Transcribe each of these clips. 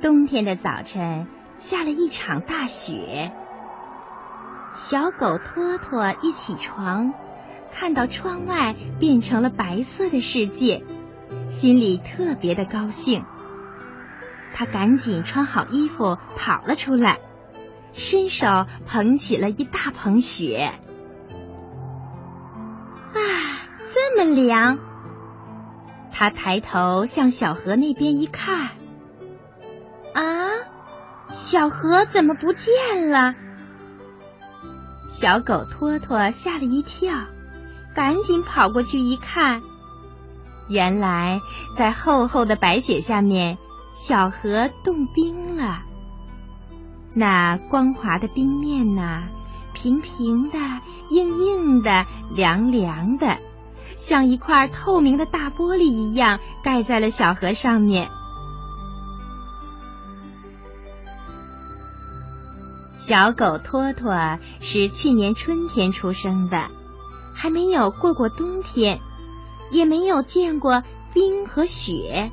冬天的早晨下了一场大雪。小狗托托一起床，看到窗外变成了白色的世界，心里特别的高兴。他赶紧穿好衣服跑了出来，伸手捧起了一大捧雪。啊，这么凉！他抬头向小河那边一看，小河怎么不见了？小狗托托吓了一跳，赶紧跑过去一看，原来在厚厚的白雪下面，小河冻冰了。那光滑的冰面呐，平平的、硬硬的、凉凉的，像一块透明的大玻璃一样，盖在了小河上面。小狗托托是去年春天出生的，还没有过过冬天，也没有见过冰和雪，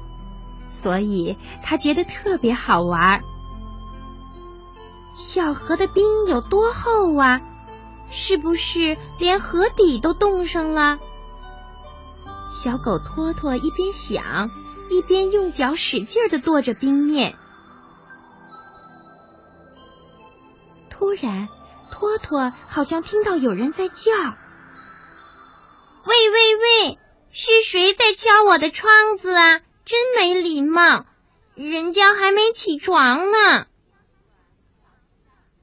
所以他觉得特别好玩。小河的冰有多厚啊？是不是连河底都冻上了？小狗托托一边想，一边用脚使劲的跺着冰面。突然，托托好像听到有人在叫：“喂喂喂，是谁在敲我的窗子啊？真没礼貌！人家还没起床呢。”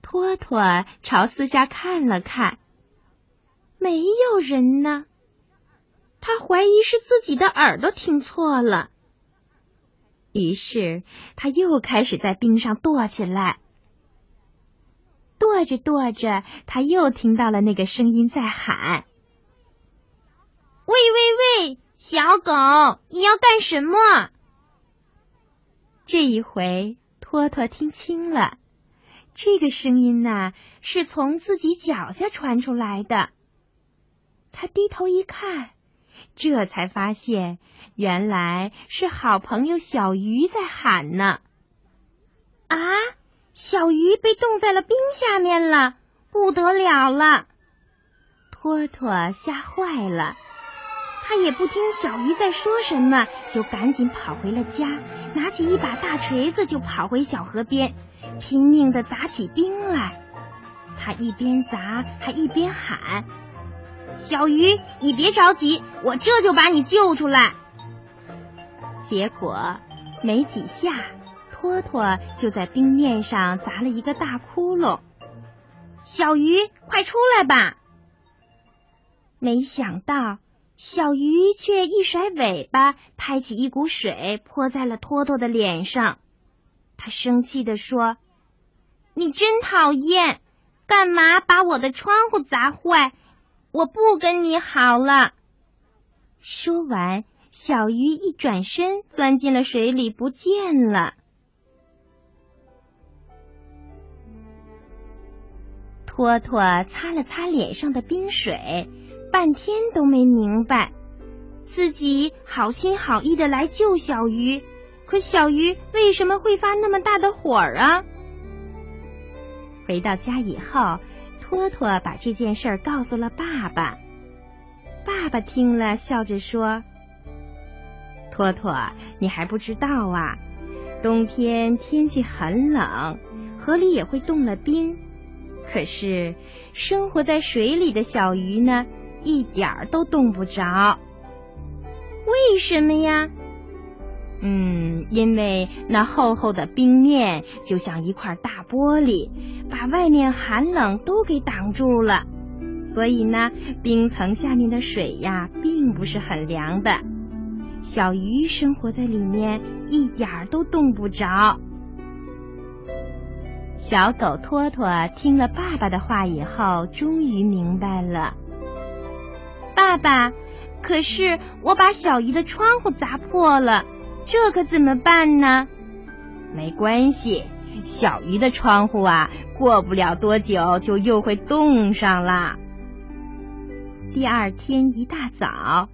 托托朝四下看了看，没有人呢。他怀疑是自己的耳朵听错了，于是他又开始在冰上跺起来。跺着跺着，他又听到了那个声音在喊：“喂喂喂，小狗，你要干什么？”这一回，托托听清了，这个声音呐，是从自己脚下传出来的。他低头一看，这才发现，原来是好朋友小鱼在喊呢。小鱼被冻在了冰下面了，不得了了！托托吓坏了，他也不听小鱼在说什么，就赶紧跑回了家，拿起一把大锤子就跑回小河边，拼命的砸起冰来。他一边砸还一边喊：“小鱼，你别着急，我这就把你救出来。”结果没几下。托托就在冰面上砸了一个大窟窿，小鱼，快出来吧！没想到，小鱼却一甩尾巴，拍起一股水泼在了托托的脸上。他生气的说：“你真讨厌，干嘛把我的窗户砸坏？我不跟你好了。”说完，小鱼一转身钻进了水里，不见了。托托擦了擦脸上的冰水，半天都没明白，自己好心好意的来救小鱼，可小鱼为什么会发那么大的火啊？回到家以后，托托把这件事告诉了爸爸。爸爸听了，笑着说：“托托，你还不知道啊，冬天天气很冷，河里也会冻了冰。”可是，生活在水里的小鱼呢，一点儿都冻不着。为什么呀？嗯，因为那厚厚的冰面就像一块大玻璃，把外面寒冷都给挡住了。所以呢，冰层下面的水呀，并不是很凉的。小鱼生活在里面，一点儿都冻不着。小狗托托听了爸爸的话以后，终于明白了。爸爸，可是我把小鱼的窗户砸破了，这可怎么办呢？没关系，小鱼的窗户啊，过不了多久就又会冻上了。第二天一大早，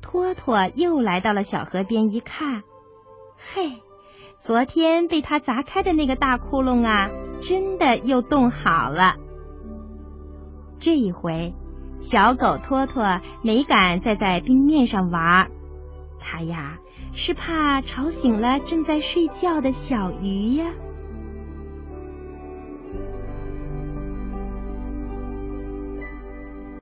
托托又来到了小河边，一看，嘿，昨天被他砸开的那个大窟窿啊，真的又冻好了。这一回，小狗托托没敢再在冰面上玩，它呀是怕吵醒了正在睡觉的小鱼呀。